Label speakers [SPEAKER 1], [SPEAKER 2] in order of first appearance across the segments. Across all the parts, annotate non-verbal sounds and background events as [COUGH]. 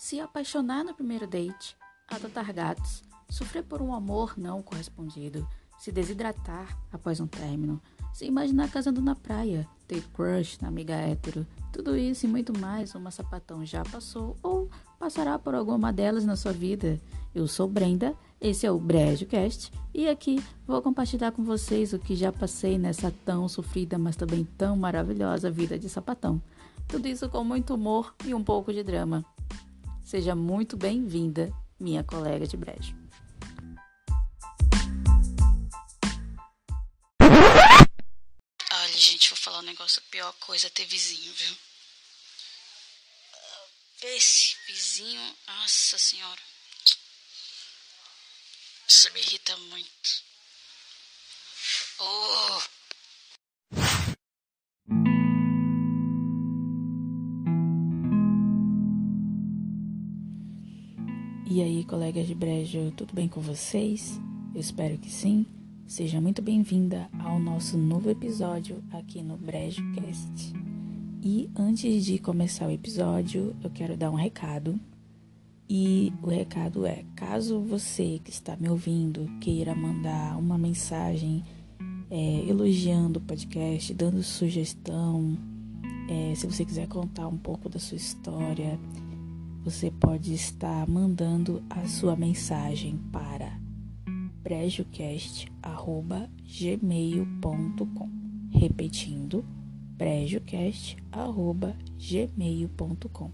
[SPEAKER 1] se apaixonar no primeiro date, adotar gatos, sofrer por um amor não correspondido, se desidratar após um término, se imaginar casando na praia, ter crush na amiga hétero, tudo isso e muito mais uma sapatão já passou ou passará por alguma delas na sua vida. Eu sou Brenda, esse é o BrejoCast e aqui vou compartilhar com vocês o que já passei nessa tão sofrida, mas também tão maravilhosa vida de sapatão. Tudo isso com muito humor e um pouco de drama. Seja muito bem-vinda, minha colega de brejo.
[SPEAKER 2] Olha, gente, vou falar um negócio. A pior coisa é ter vizinho, viu? Esse vizinho, nossa senhora. Isso me irrita muito. Oh!
[SPEAKER 1] E aí, colegas de brejo, tudo bem com vocês? Eu espero que sim. Seja muito bem-vinda ao nosso novo episódio aqui no BrejoCast. E antes de começar o episódio, eu quero dar um recado. E o recado é: caso você que está me ouvindo queira mandar uma mensagem é, elogiando o podcast, dando sugestão, é, se você quiser contar um pouco da sua história, você pode estar mandando a sua mensagem para brejocast@gmail.com. Repetindo, brejocast@gmail.com.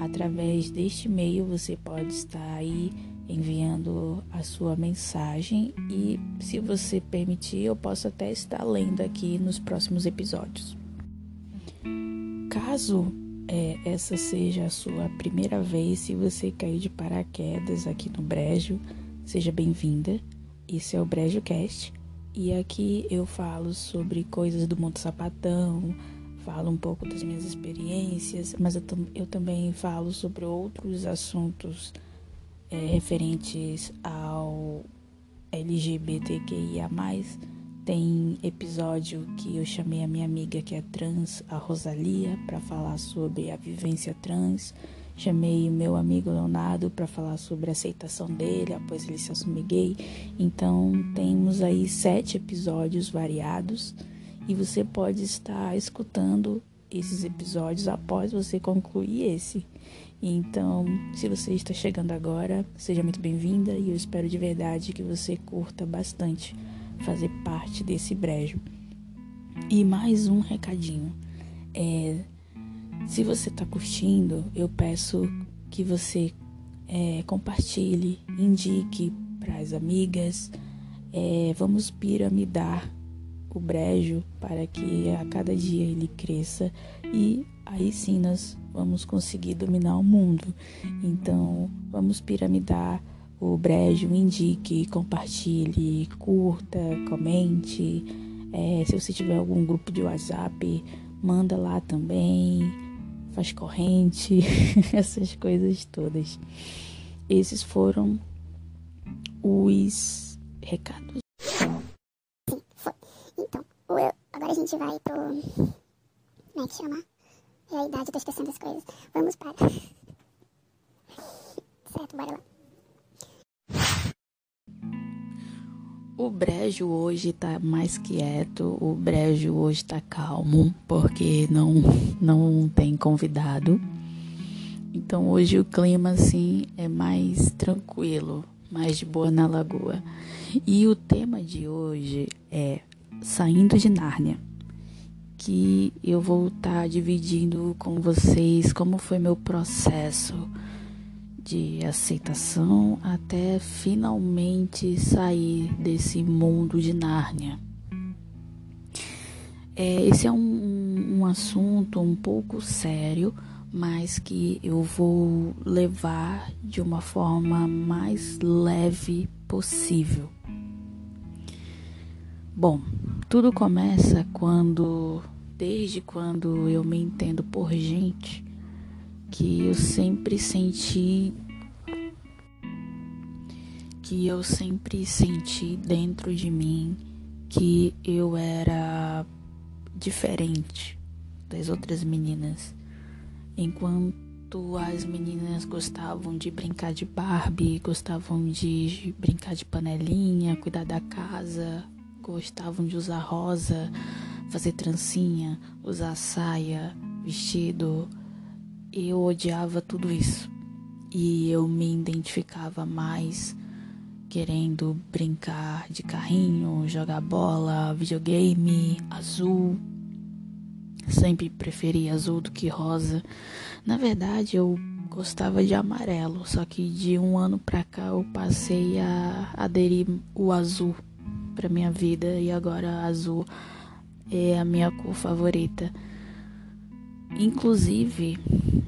[SPEAKER 1] Através deste e-mail você pode estar aí enviando a sua mensagem e, se você permitir, eu posso até estar lendo aqui nos próximos episódios. Caso é, essa seja a sua primeira vez, se você caiu de paraquedas aqui no Brejo, seja bem-vinda. Esse é o Brejo Cast e aqui eu falo sobre coisas do mundo sapatão, falo um pouco das minhas experiências, mas eu, eu também falo sobre outros assuntos é, referentes ao LGBTQIA tem episódio que eu chamei a minha amiga que é trans, a Rosalia, para falar sobre a vivência trans. Chamei o meu amigo Leonardo para falar sobre a aceitação dele após ele se assumir gay. Então, temos aí sete episódios variados e você pode estar escutando esses episódios após você concluir esse. Então, se você está chegando agora, seja muito bem-vinda e eu espero de verdade que você curta bastante fazer parte desse brejo. E mais um recadinho. É, se você está curtindo, eu peço que você é, compartilhe, indique para as amigas. É, vamos piramidar o brejo para que a cada dia ele cresça e aí sim nós vamos conseguir dominar o mundo. Então, vamos piramidar o brejo, indique, compartilhe, curta, comente. É, se você tiver algum grupo de WhatsApp, manda lá também. Faz corrente, [LAUGHS] essas coisas todas. Esses foram os recados.
[SPEAKER 3] Então, eu, agora a gente vai pro. Como é que chama? É a idade, tô esquecendo as coisas. Vamos para. [LAUGHS] Certo, bora lá.
[SPEAKER 1] O brejo hoje tá mais quieto, o brejo hoje tá calmo, porque não, não tem convidado. Então hoje o clima assim é mais tranquilo, mais de boa na lagoa. E o tema de hoje é Saindo de Nárnia, que eu vou estar tá dividindo com vocês como foi meu processo de aceitação até finalmente sair desse mundo de Nárnia. É, esse é um, um assunto um pouco sério, mas que eu vou levar de uma forma mais leve possível. Bom, tudo começa quando, desde quando eu me entendo por gente, que eu sempre senti que eu sempre senti dentro de mim que eu era diferente das outras meninas. Enquanto as meninas gostavam de brincar de Barbie, gostavam de brincar de panelinha, cuidar da casa, gostavam de usar rosa, fazer trancinha, usar saia, vestido, eu odiava tudo isso. E eu me identificava mais querendo brincar de carrinho, jogar bola, videogame, azul. Sempre preferi azul do que rosa. Na verdade, eu gostava de amarelo, só que de um ano pra cá eu passei a aderir o azul pra minha vida e agora azul é a minha cor favorita. Inclusive,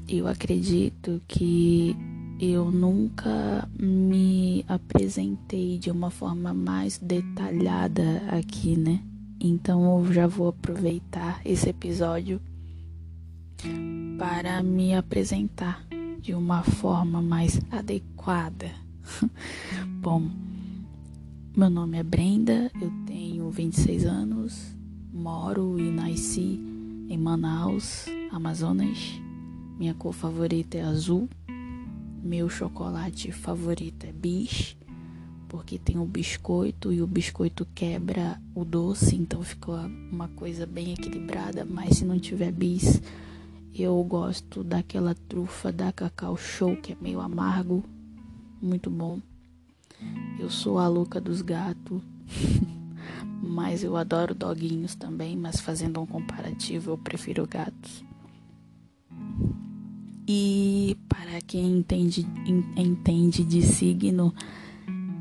[SPEAKER 1] eu acredito que eu nunca me apresentei de uma forma mais detalhada aqui, né? Então eu já vou aproveitar esse episódio para me apresentar de uma forma mais adequada. [LAUGHS] Bom, meu nome é Brenda, eu tenho 26 anos, moro e nasci em Manaus, Amazonas. Minha cor favorita é azul. Meu chocolate favorito é bis, porque tem o biscoito e o biscoito quebra o doce, então ficou uma coisa bem equilibrada. Mas se não tiver bis, eu gosto daquela trufa da Cacau Show, que é meio amargo, muito bom. Eu sou a louca dos gatos. [LAUGHS] mas eu adoro doguinhos também, mas fazendo um comparativo, eu prefiro gatos. E para quem entende, entende de signo,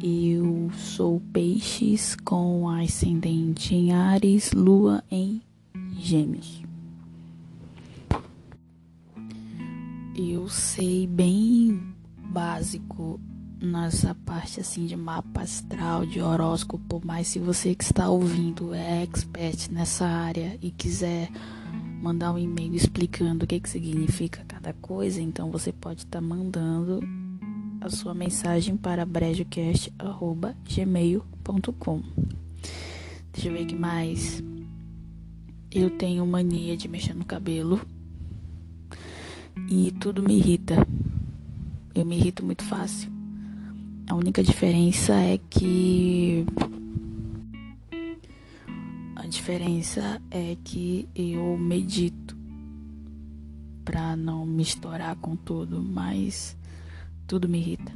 [SPEAKER 1] eu sou peixes com ascendente em Ares, lua em Gêmeos. Eu sei bem básico nessa parte assim de mapa astral, de horóscopo, mas se você que está ouvindo é expert nessa área e quiser mandar um e-mail explicando o que, que significa cada coisa, então você pode estar tá mandando a sua mensagem para brejocast.gmail.com Deixa eu ver que mais. Eu tenho mania de mexer no cabelo e tudo me irrita. Eu me irrito muito fácil. A única diferença é que a diferença é que eu medito para não misturar com tudo, mas tudo me irrita.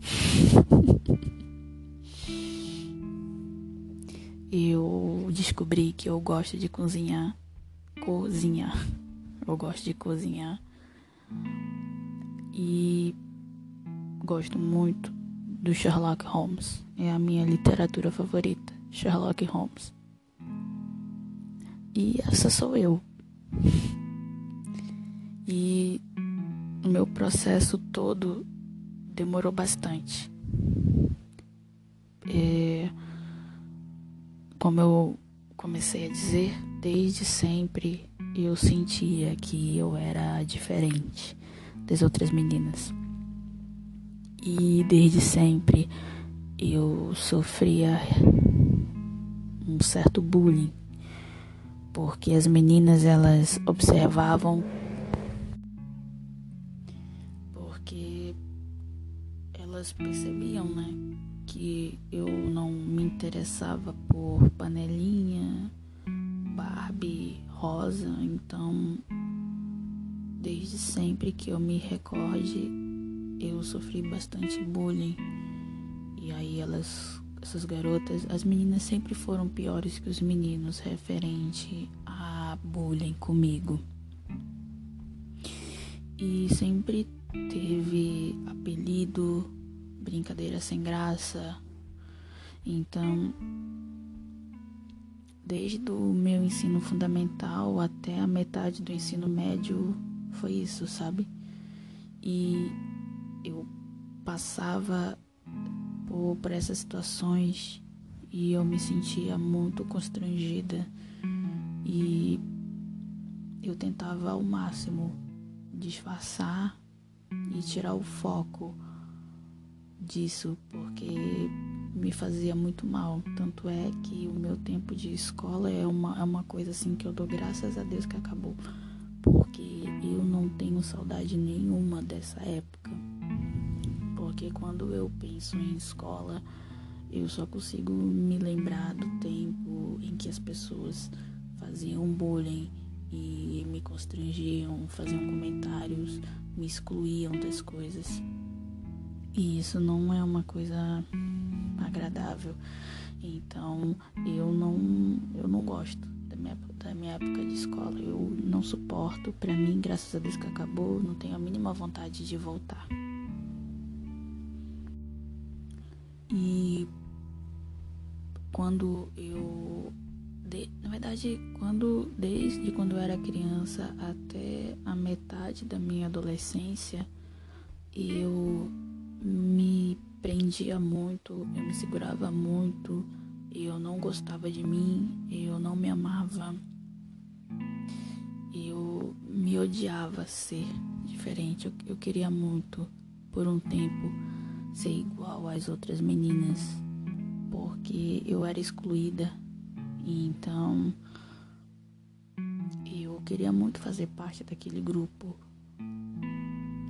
[SPEAKER 1] [LAUGHS] eu descobri que eu gosto de cozinhar, cozinhar. Eu gosto de cozinhar e gosto muito do Sherlock Holmes. É a minha literatura favorita, Sherlock Holmes. E essa sou eu. [LAUGHS] E o meu processo todo demorou bastante. É, como eu comecei a dizer, desde sempre eu sentia que eu era diferente das outras meninas. E desde sempre eu sofria um certo bullying, porque as meninas elas observavam porque elas percebiam, né, que eu não me interessava por panelinha, Barbie, rosa, então desde sempre que eu me recorde eu sofri bastante bullying. E aí elas, essas garotas, as meninas sempre foram piores que os meninos referente a bullying comigo. E sempre teve apelido, brincadeira sem graça. Então, desde o meu ensino fundamental até a metade do ensino médio, foi isso, sabe? E eu passava por, por essas situações e eu me sentia muito constrangida e eu tentava ao máximo disfarçar e tirar o foco disso porque me fazia muito mal. Tanto é que o meu tempo de escola é uma, é uma coisa assim que eu dou graças a Deus que acabou. porque eu não tenho saudade nenhuma dessa época. Porque quando eu penso em escola, eu só consigo me lembrar do tempo em que as pessoas faziam bullying e me constrangiam, faziam comentários, me excluíam das coisas. E isso não é uma coisa agradável. Então eu não eu não gosto da minha, da minha época de escola. Eu não suporto. Para mim, graças a Deus que acabou, não tenho a mínima vontade de voltar. Quando eu de, na verdade, quando desde quando eu era criança até a metade da minha adolescência, eu me prendia muito, eu me segurava muito, eu não gostava de mim, eu não me amava, eu me odiava ser diferente. Eu, eu queria muito, por um tempo, ser igual às outras meninas, porque eu era excluída. Então, eu queria muito fazer parte daquele grupo,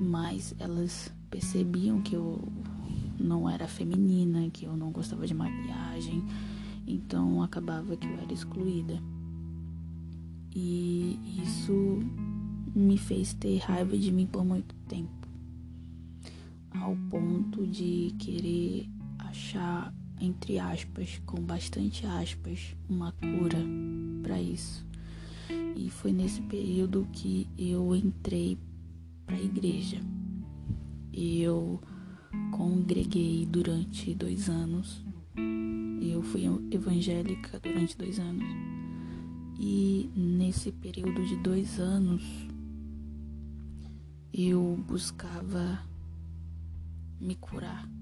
[SPEAKER 1] mas elas percebiam que eu não era feminina, que eu não gostava de maquiagem, então acabava que eu era excluída. E isso me fez ter raiva de mim por muito tempo, ao ponto de querer achar, entre aspas, com bastante aspas, uma cura para isso. E foi nesse período que eu entrei para a igreja. Eu congreguei durante dois anos. Eu fui evangélica durante dois anos. E nesse período de dois anos, eu buscava me curar.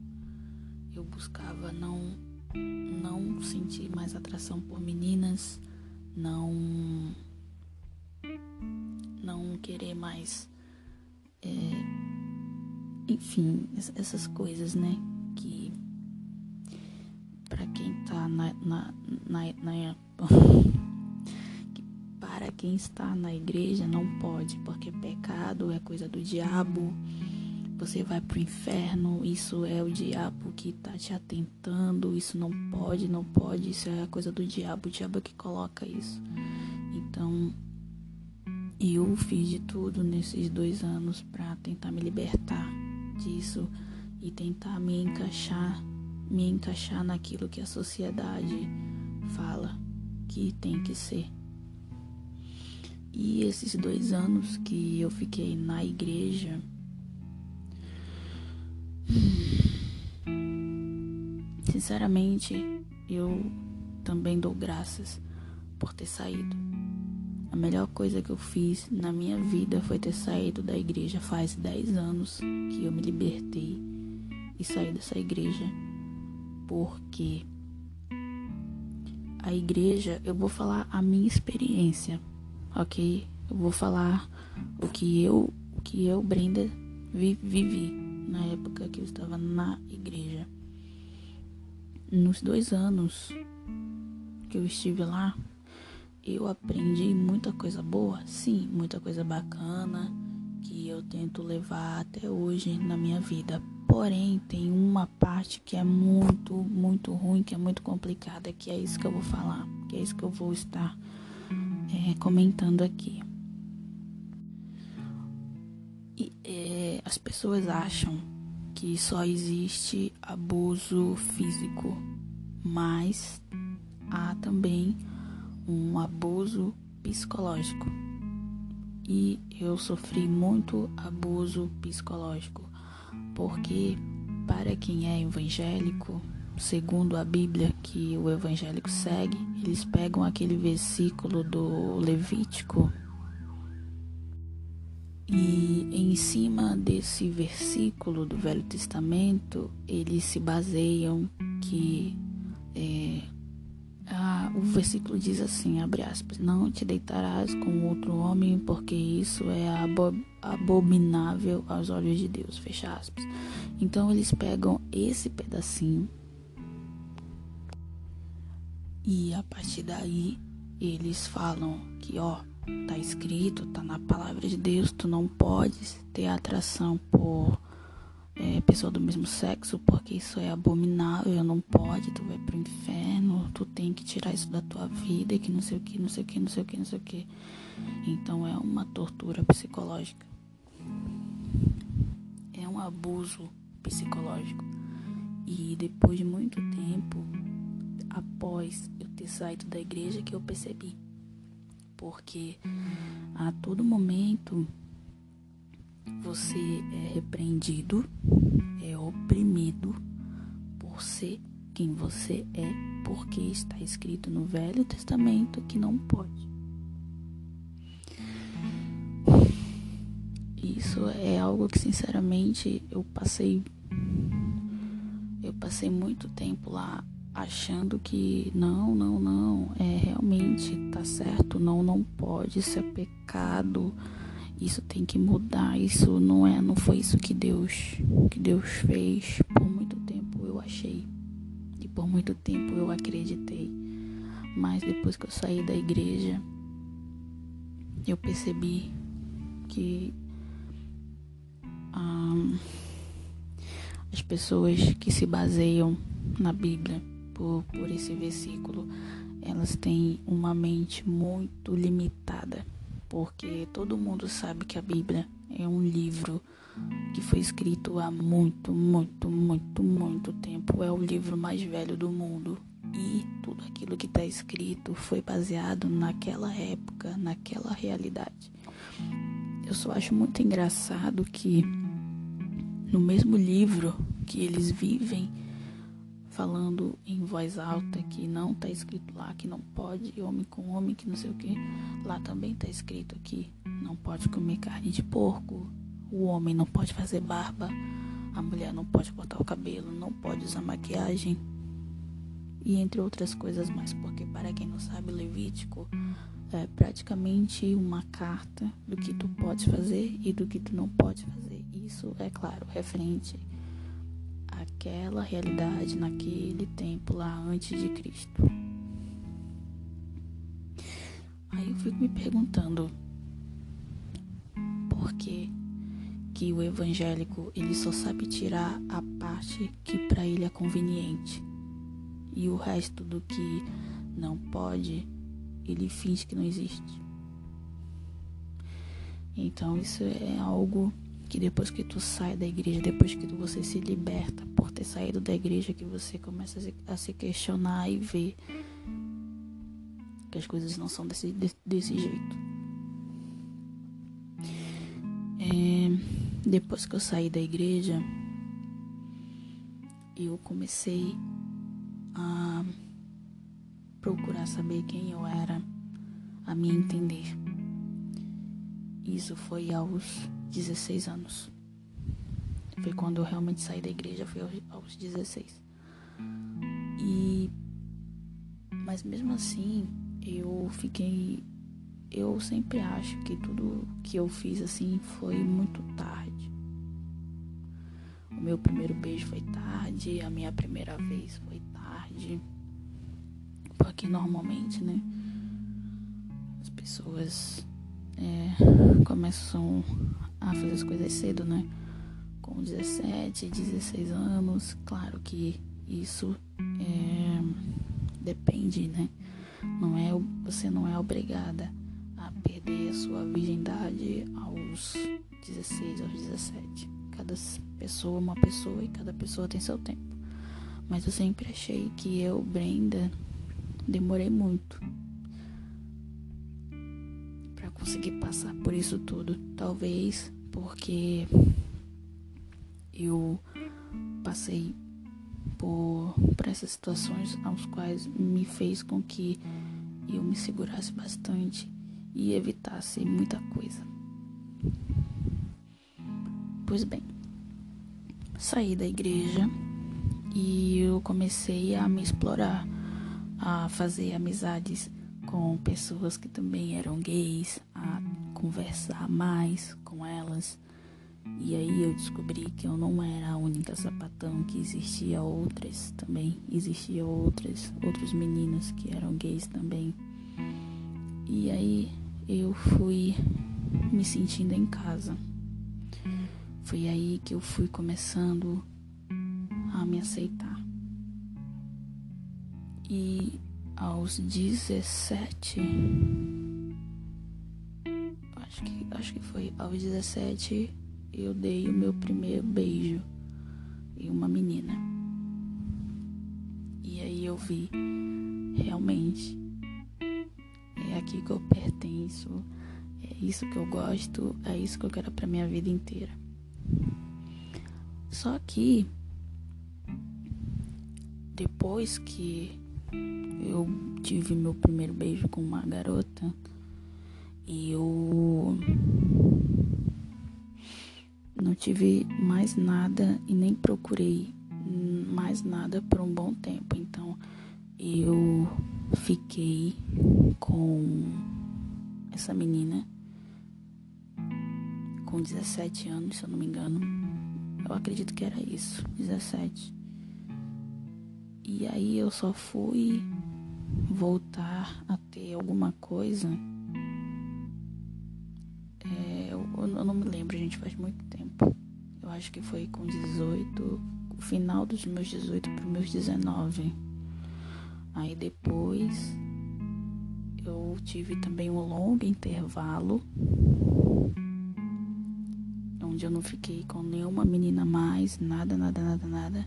[SPEAKER 1] Eu buscava não não sentir mais atração por meninas, não não querer mais é, enfim, essas coisas, né? Que para quem tá na, na, na, na [LAUGHS] para quem está na igreja não pode, porque pecado é coisa do diabo. Você vai pro inferno, isso é o diabo que tá te atentando, isso não pode, não pode, isso é a coisa do diabo, o diabo é que coloca isso. Então, eu fiz de tudo nesses dois anos para tentar me libertar disso e tentar me encaixar, me encaixar naquilo que a sociedade fala que tem que ser. E esses dois anos que eu fiquei na igreja, sinceramente, eu também dou graças por ter saído. A melhor coisa que eu fiz na minha vida foi ter saído da igreja faz 10 anos que eu me libertei e saí dessa igreja. Porque a igreja, eu vou falar a minha experiência, ok? Eu vou falar o que eu, o que eu, Brenda, vivi na época que eu estava na igreja. Nos dois anos que eu estive lá, eu aprendi muita coisa boa, sim, muita coisa bacana que eu tento levar até hoje na minha vida. Porém, tem uma parte que é muito, muito ruim, que é muito complicada, que é isso que eu vou falar, que é isso que eu vou estar é, comentando aqui. E, é, as pessoas acham que só existe abuso físico, mas há também um abuso psicológico. E eu sofri muito abuso psicológico, porque para quem é evangélico, segundo a Bíblia que o evangélico segue, eles pegam aquele versículo do Levítico e em cima desse versículo do Velho Testamento, eles se baseiam que é, ah, o versículo diz assim, abre aspas, não te deitarás com outro homem, porque isso é abominável aos olhos de Deus, fecha aspas. Então eles pegam esse pedacinho e a partir daí eles falam que, ó, tá escrito, tá na palavra de Deus, tu não podes ter atração por é, pessoa do mesmo sexo, porque isso é abominável, não pode, tu vai pro inferno, tu tem que tirar isso da tua vida, que não sei o que, não sei o que, não sei o que, não sei o que. Então é uma tortura psicológica. É um abuso psicológico. E depois de muito tempo, após eu ter saído da igreja, que eu percebi. Porque a todo momento você é repreendido, é oprimido por ser quem você é, porque está escrito no Velho Testamento que não pode. Isso é algo que sinceramente eu passei eu passei muito tempo lá achando que não, não, não, realmente tá certo, não, não pode, isso é pecado isso tem que mudar, isso não é, não foi isso que Deus, que Deus fez. Por muito tempo eu achei e por muito tempo eu acreditei. Mas depois que eu saí da igreja, eu percebi que um, as pessoas que se baseiam na Bíblia por, por esse versículo, elas têm uma mente muito limitada porque todo mundo sabe que a Bíblia é um livro que foi escrito há muito, muito, muito, muito tempo. É o livro mais velho do mundo. E tudo aquilo que está escrito foi baseado naquela época, naquela realidade. Eu só acho muito engraçado que no mesmo livro que eles vivem, falando em voz alta que não está escrito lá que não pode homem com homem que não sei o que lá também está escrito que não pode comer carne de porco o homem não pode fazer barba a mulher não pode cortar o cabelo não pode usar maquiagem e entre outras coisas mais porque para quem não sabe Levítico é praticamente uma carta do que tu pode fazer e do que tu não pode fazer. Isso é claro referente aquela realidade naquele tempo lá antes de Cristo. Aí eu fico me perguntando por que que o evangélico ele só sabe tirar a parte que para ele é conveniente e o resto do que não pode ele finge que não existe. Então isso é algo que depois que tu sai da igreja, depois que você se liberta por ter saído da igreja, que você começa a se, questionar e ver que as coisas não são desse, desse jeito. É, depois que eu saí da igreja, eu comecei a procurar saber quem eu era, a me entender. Isso foi aos 16 anos. Foi quando eu realmente saí da igreja, foi aos 16. E mas mesmo assim, eu fiquei eu sempre acho que tudo que eu fiz assim foi muito tarde. O meu primeiro beijo foi tarde, a minha primeira vez foi tarde. Porque normalmente, né, as pessoas é, começam a fazer as coisas cedo, né? Com 17, 16 anos, claro que isso é, depende, né? Não é, você não é obrigada a perder a sua virgindade aos 16, aos 17. Cada pessoa é uma pessoa e cada pessoa tem seu tempo. Mas eu sempre achei que eu, Brenda, demorei muito conseguir passar por isso tudo. Talvez porque eu passei por, por essas situações aos quais me fez com que eu me segurasse bastante e evitasse muita coisa. Pois bem, saí da igreja e eu comecei a me explorar, a fazer amizades com pessoas que também eram gays, a conversar mais com elas. E aí eu descobri que eu não era a única sapatão, que existia outras também, existia outras, outros meninos que eram gays também. E aí eu fui me sentindo em casa. Foi aí que eu fui começando a me aceitar. E aos 17, foi aos 17, eu dei o meu primeiro beijo em uma menina. E aí eu vi realmente é aqui que eu pertenço, é isso que eu gosto, é isso que eu quero para minha vida inteira. Só que depois que eu tive meu primeiro beijo com uma garota eu não tive mais nada e nem procurei mais nada por um bom tempo. Então eu fiquei com essa menina com 17 anos, se eu não me engano. Eu acredito que era isso, 17. E aí eu só fui voltar a ter alguma coisa. Eu, não me lembro, gente, faz muito tempo. Eu acho que foi com 18, final dos meus 18 para meus 19. Aí depois eu tive também um longo intervalo onde eu não fiquei com nenhuma menina mais, nada, nada, nada, nada.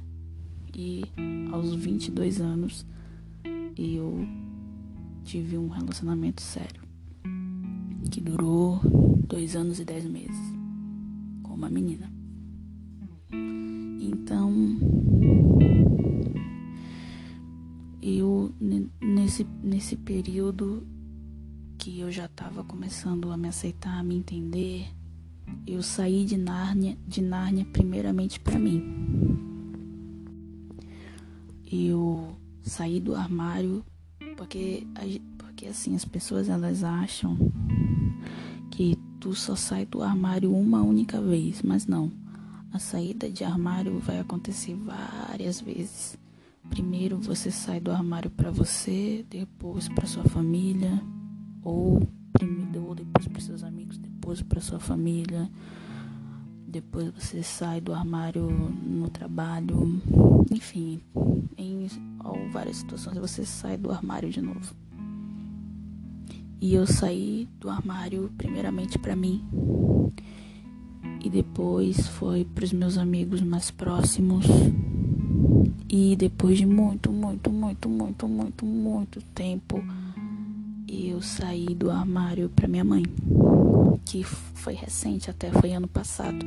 [SPEAKER 1] E aos 22 anos eu tive um relacionamento sério que durou dois anos e dez meses com uma menina. Então eu nesse nesse período que eu já estava começando a me aceitar, a me entender, eu saí de Nárnia, de Nárnia primeiramente para mim. Eu saí do armário porque porque assim as pessoas elas acham tu só sai do armário uma única vez, mas não. A saída de armário vai acontecer várias vezes. Primeiro você sai do armário para você, depois para sua família, ou primeiro depois para seus amigos, depois para sua família. Depois você sai do armário no trabalho, enfim, em várias situações você sai do armário de novo. E eu saí do armário primeiramente para mim e depois foi para os meus amigos mais próximos. E depois de muito, muito, muito, muito, muito, muito tempo, eu saí do armário para minha mãe, que foi recente, até foi ano passado.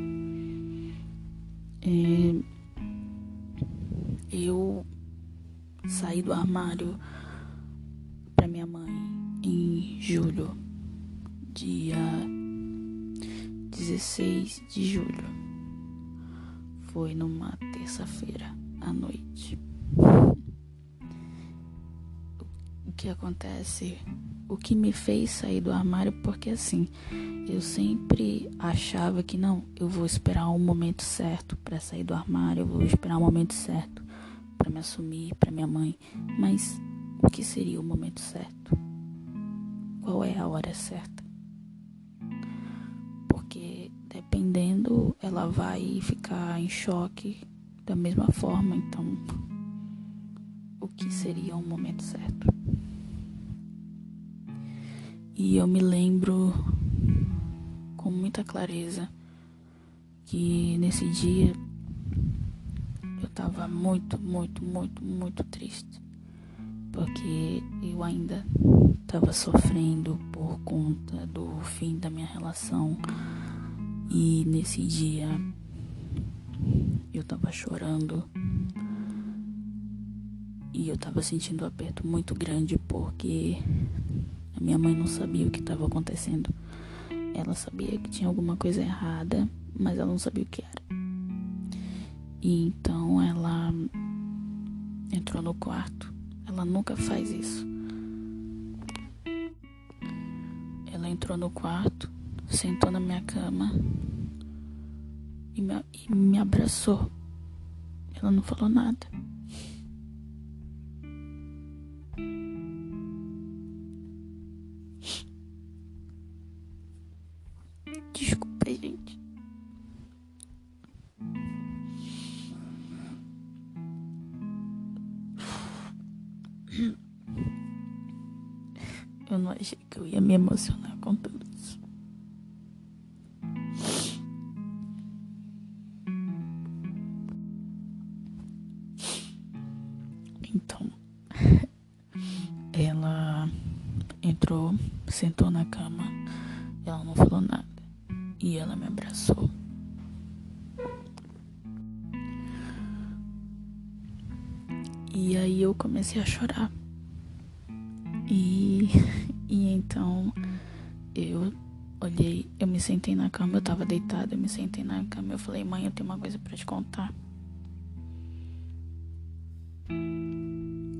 [SPEAKER 1] É, eu saí do armário para minha mãe em julho, dia 16 de julho. Foi numa terça-feira à noite. O que acontece? O que me fez sair do armário, porque assim, eu sempre achava que não, eu vou esperar o um momento certo para sair do armário, eu vou esperar o um momento certo para me assumir para minha mãe. Mas o que seria o momento certo? Qual é a hora certa? Porque dependendo, ela vai ficar em choque da mesma forma. Então, o que seria o momento certo? E eu me lembro com muita clareza que nesse dia eu tava muito, muito, muito, muito triste. Porque eu ainda tava sofrendo por conta do fim da minha relação. E nesse dia eu tava chorando. E eu tava sentindo um aperto muito grande porque a minha mãe não sabia o que estava acontecendo. Ela sabia que tinha alguma coisa errada, mas ela não sabia o que era. E então ela entrou no quarto. Ela nunca faz isso. Ela entrou no quarto, sentou na minha cama e me, e me abraçou. Ela não falou nada. Me emocionar com tudo isso. Então, ela entrou, sentou na cama, ela não falou nada e ela me abraçou. E aí eu comecei a chorar. Então eu olhei, eu me sentei na cama, eu tava deitada, eu me sentei na cama, eu falei, mãe, eu tenho uma coisa para te contar.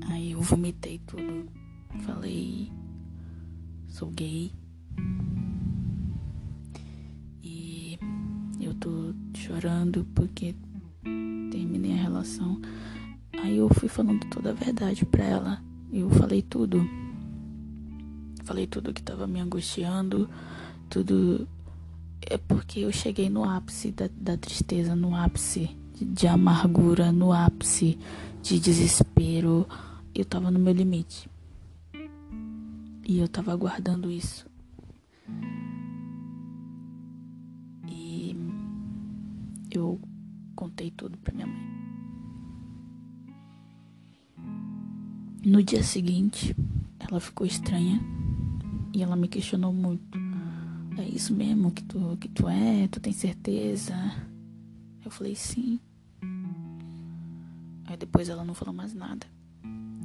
[SPEAKER 1] Aí eu vomitei tudo. Falei, sou gay. E eu tô chorando porque terminei a relação. Aí eu fui falando toda a verdade pra ela. Eu falei tudo. Falei tudo que tava me angustiando, tudo. É porque eu cheguei no ápice da, da tristeza, no ápice de, de amargura, no ápice de desespero. Eu tava no meu limite. E eu tava aguardando isso. E eu contei tudo pra minha mãe. No dia seguinte, ela ficou estranha e ela me questionou muito. É isso mesmo que tu, que tu é? Tu tem certeza? Eu falei sim. Aí depois ela não falou mais nada.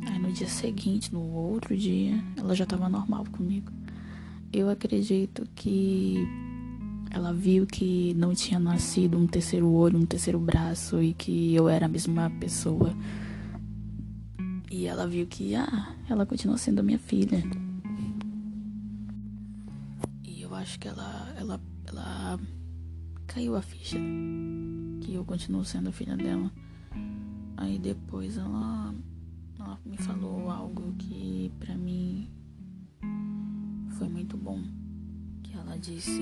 [SPEAKER 1] Aí no dia seguinte, no outro dia, ela já tava normal comigo. Eu acredito que ela viu que não tinha nascido um terceiro olho, um terceiro braço e que eu era a mesma pessoa. E ela viu que, ah, ela continua sendo minha filha. Acho que ela, ela, ela caiu a ficha que eu continuo sendo filha dela. Aí depois ela, ela me falou algo que pra mim foi muito bom. Que ela disse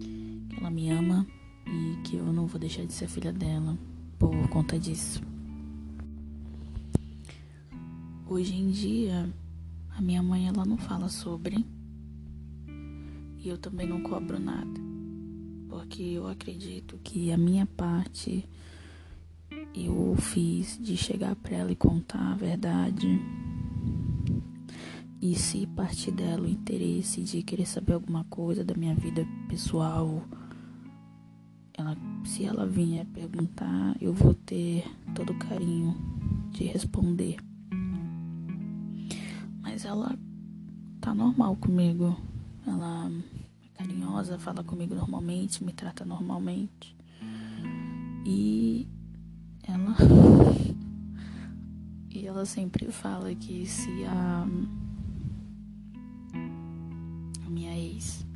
[SPEAKER 1] que ela me ama e que eu não vou deixar de ser filha dela por conta disso. Hoje em dia, a minha mãe ela não fala sobre e eu também não cobro nada, porque eu acredito que a minha parte eu fiz de chegar para ela e contar a verdade. E se partir dela o interesse de querer saber alguma coisa da minha vida pessoal, ela, se ela vier perguntar, eu vou ter todo o carinho de responder. Mas ela tá normal comigo. Ela é carinhosa, fala comigo normalmente, me trata normalmente. E ela. [LAUGHS] e ela sempre fala que se a. a minha ex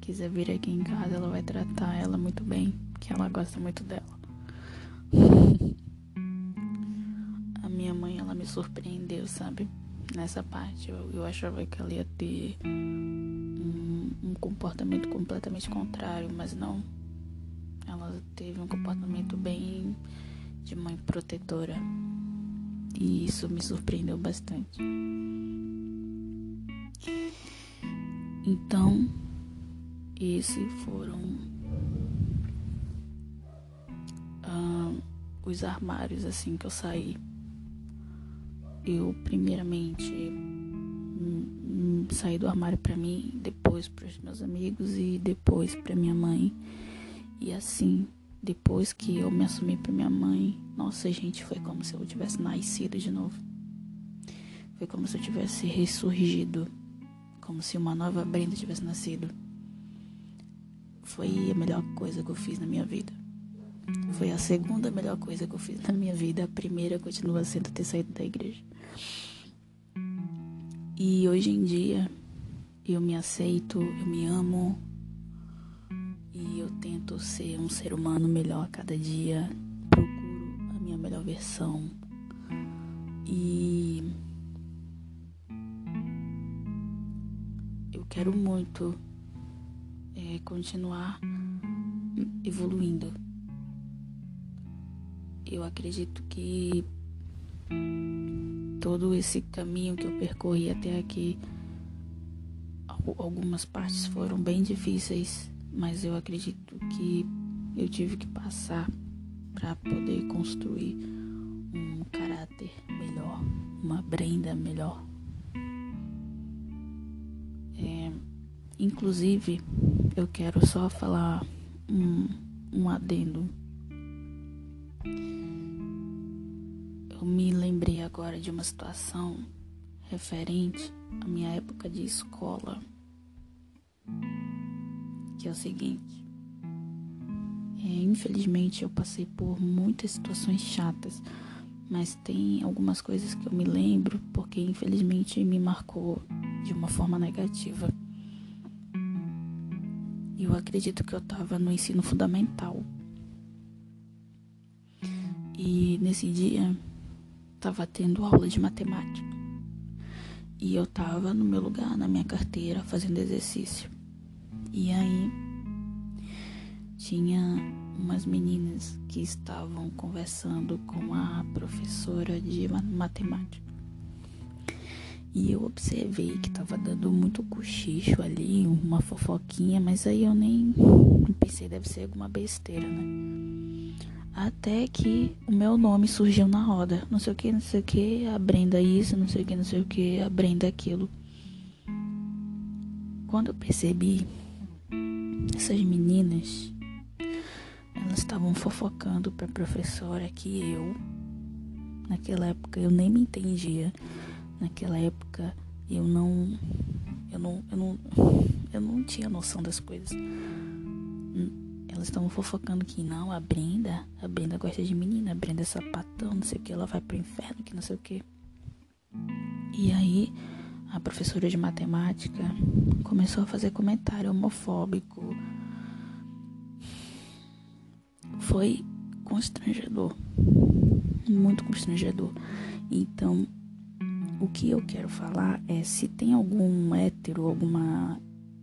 [SPEAKER 1] quiser vir aqui em casa, ela vai tratar ela muito bem, que ela gosta muito dela. [LAUGHS] a minha mãe, ela me surpreendeu, sabe? nessa parte. Eu, eu achava que ela ia ter um, comportamento completamente contrário, mas não. Ela teve um comportamento bem de mãe protetora. E isso me surpreendeu bastante. Então, esses foram ah, os armários assim que eu saí eu primeiramente saí do armário para mim, depois para os meus amigos e depois para minha mãe. E assim, depois que eu me assumi para minha mãe, nossa gente, foi como se eu tivesse nascido de novo. Foi como se eu tivesse ressurgido, como se uma nova Brenda tivesse nascido. Foi a melhor coisa que eu fiz na minha vida. Foi a segunda melhor coisa que eu fiz na minha vida. A primeira continua sendo ter saído da igreja. E hoje em dia eu me aceito, eu me amo e eu tento ser um ser humano melhor a cada dia. Procuro a minha melhor versão. E eu quero muito é, continuar evoluindo. Eu acredito que todo esse caminho que eu percorri até aqui algumas partes foram bem difíceis, mas eu acredito que eu tive que passar para poder construir um caráter melhor, uma Brenda melhor. É, inclusive, eu quero só falar um, um adendo. Eu me lembrei agora de uma situação referente à minha época de escola, que é o seguinte. É, infelizmente eu passei por muitas situações chatas, mas tem algumas coisas que eu me lembro porque infelizmente me marcou de uma forma negativa. Eu acredito que eu estava no ensino fundamental. E nesse dia estava tendo aula de matemática. E eu estava no meu lugar, na minha carteira, fazendo exercício. E aí tinha umas meninas que estavam conversando com a professora de matemática. E eu observei que tava dando muito cochicho ali, uma fofoquinha, mas aí eu nem pensei, deve ser alguma besteira, né? Até que o meu nome surgiu na roda. Não sei o que, não sei o que, a Brenda isso, não sei o que, não sei o que, a Brenda aquilo. Quando eu percebi, essas meninas, elas estavam fofocando pra professora que eu, naquela época, eu nem me entendia naquela época eu não eu não eu não eu não tinha noção das coisas. Elas estavam fofocando que não, a Brenda, a Brenda gosta de menina, a Brenda é sapatão, não sei o que, ela vai pro inferno, que não sei o que. E aí a professora de matemática começou a fazer comentário homofóbico. Foi constrangedor. Muito constrangedor. Então, o que eu quero falar é se tem algum hétero, alguma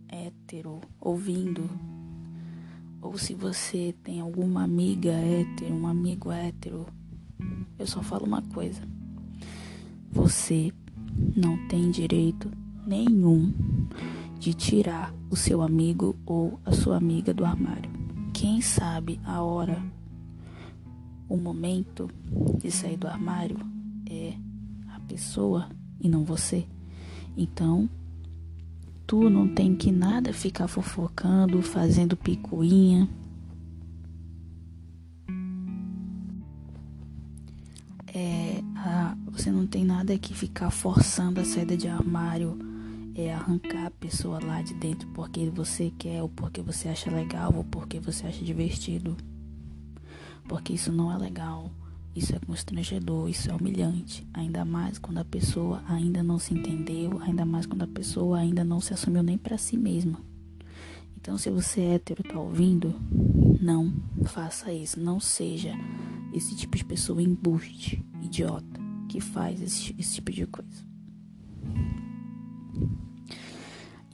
[SPEAKER 1] hétero ouvindo, ou se você tem alguma amiga hétero, um amigo hétero, eu só falo uma coisa. Você não tem direito nenhum de tirar o seu amigo ou a sua amiga do armário. Quem sabe a hora, o momento de sair do armário é pessoa e não você. Então, tu não tem que nada ficar fofocando, fazendo picuinha. É, a, você não tem nada que ficar forçando a saída de armário, é arrancar a pessoa lá de dentro porque você quer, ou porque você acha legal, ou porque você acha divertido. Porque isso não é legal. Isso é constrangedor, isso é humilhante, ainda mais quando a pessoa ainda não se entendeu, ainda mais quando a pessoa ainda não se assumiu nem para si mesma. Então, se você é hétero tá ouvindo, não faça isso, não seja esse tipo de pessoa embuste, idiota, que faz esse, esse tipo de coisa.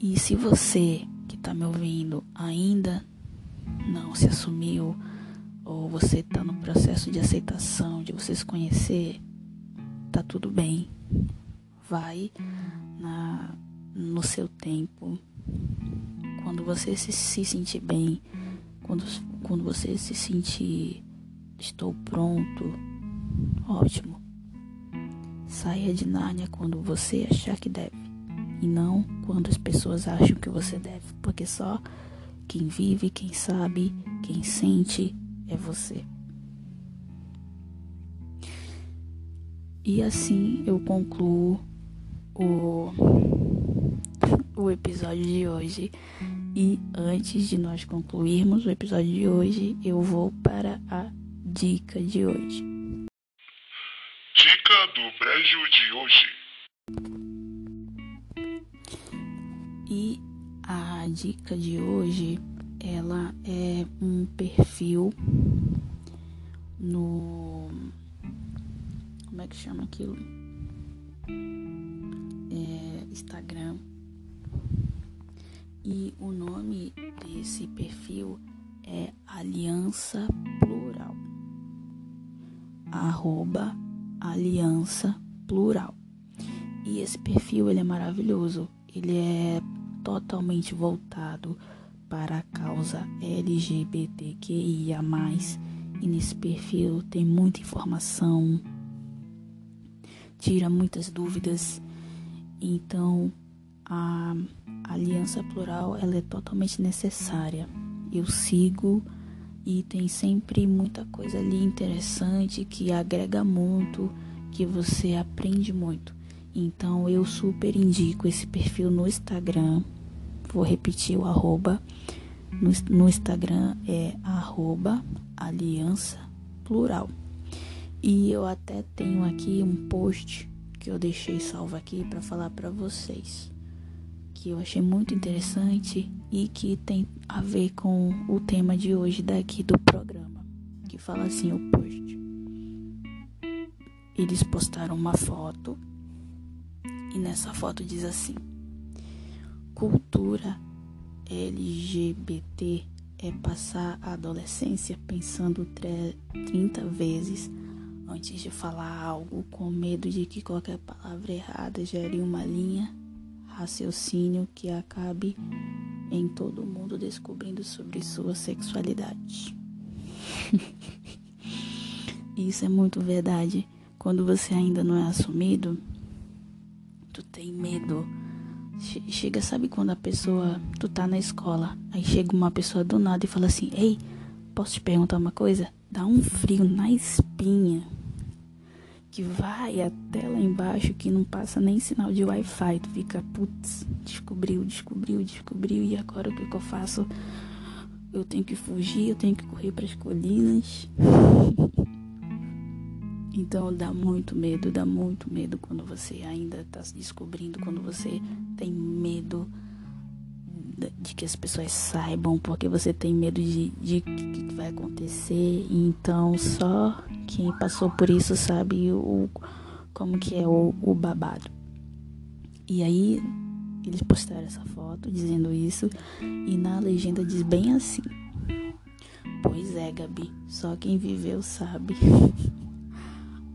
[SPEAKER 1] E se você que tá me ouvindo ainda não se assumiu, ou você está no processo de aceitação, de você se conhecer, tá tudo bem. Vai na, no seu tempo. Quando você se, se sentir bem, quando, quando você se sentir estou pronto, ótimo. Saia de Nárnia quando você achar que deve e não quando as pessoas acham que você deve, porque só quem vive, quem sabe, quem sente é você. E assim eu concluo o, o episódio de hoje. E antes de nós concluirmos o episódio de hoje, eu vou para a dica de hoje.
[SPEAKER 4] Dica do brejo de hoje.
[SPEAKER 1] E a dica de hoje ela é um perfil no como é que chama aquilo? É, Instagram. E o nome desse perfil é Aliança Plural. Arroba Aliança Plural. E esse perfil ele é maravilhoso. Ele é totalmente voltado para a causa LGBTQIA+. E nesse perfil tem muita informação, tira muitas dúvidas. Então, a aliança plural ela é totalmente necessária. Eu sigo e tem sempre muita coisa ali interessante que agrega muito, que você aprende muito. Então eu super indico esse perfil no Instagram. Vou repetir o arroba. No, no Instagram é arroba aliança plural. E eu até tenho aqui um post que eu deixei salvo aqui para falar para vocês, que eu achei muito interessante e que tem a ver com o tema de hoje daqui do programa, que fala assim o post. Eles postaram uma foto e nessa foto diz assim: Cultura LGBT é passar a adolescência pensando 30 vezes antes de falar algo, com medo de que qualquer palavra errada gere uma linha raciocínio que acabe em todo mundo descobrindo sobre sua sexualidade. [LAUGHS] Isso é muito verdade. Quando você ainda não é assumido, tu tem medo. Chega, sabe quando a pessoa, tu tá na escola, aí chega uma pessoa do nada e fala assim: "Ei, posso te perguntar uma coisa?" Dá um frio na espinha que vai até lá embaixo que não passa nem sinal de Wi-Fi. Tu fica, putz, descobriu, descobriu, descobriu e agora o que, que eu faço? Eu tenho que fugir, eu tenho que correr para as colinas. [LAUGHS] Então dá muito medo, dá muito medo quando você ainda está se descobrindo, quando você tem medo de que as pessoas saibam, porque você tem medo de, de que vai acontecer. Então só quem passou por isso sabe o como que é o, o babado. E aí eles postaram essa foto dizendo isso e na legenda diz bem assim. Pois é, Gabi, só quem viveu sabe. [LAUGHS]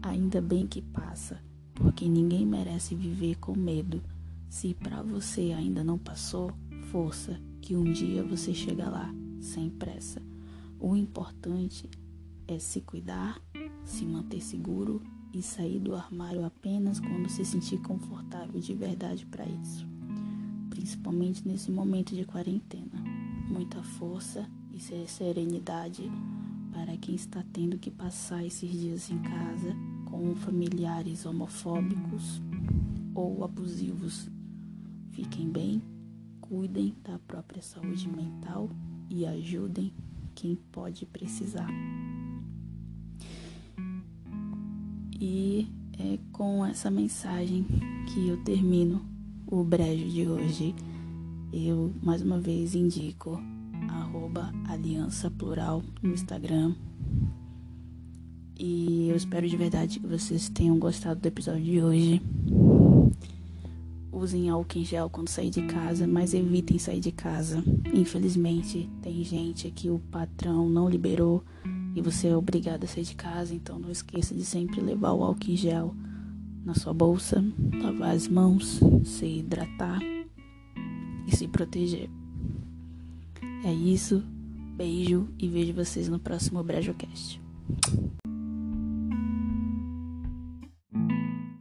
[SPEAKER 1] Ainda bem que passa, porque ninguém merece viver com medo. Se para você ainda não passou, força, que um dia você chega lá, sem pressa. O importante é se cuidar, se manter seguro e sair do armário apenas quando se sentir confortável de verdade para isso. Principalmente nesse momento de quarentena. Muita força e serenidade para quem está tendo que passar esses dias em casa com familiares homofóbicos ou abusivos. Fiquem bem, cuidem da própria saúde mental e ajudem quem pode precisar. E é com essa mensagem que eu termino o brejo de hoje. Eu mais uma vez indico arroba Aliança Plural no Instagram. E eu espero de verdade que vocês tenham gostado do episódio de hoje. Usem álcool em gel quando sair de casa, mas evitem sair de casa. Infelizmente, tem gente que o patrão não liberou e você é obrigado a sair de casa, então não esqueça de sempre levar o álcool em gel na sua bolsa, lavar as mãos, se hidratar e se proteger. É isso. Beijo e vejo vocês no próximo BrejoCast.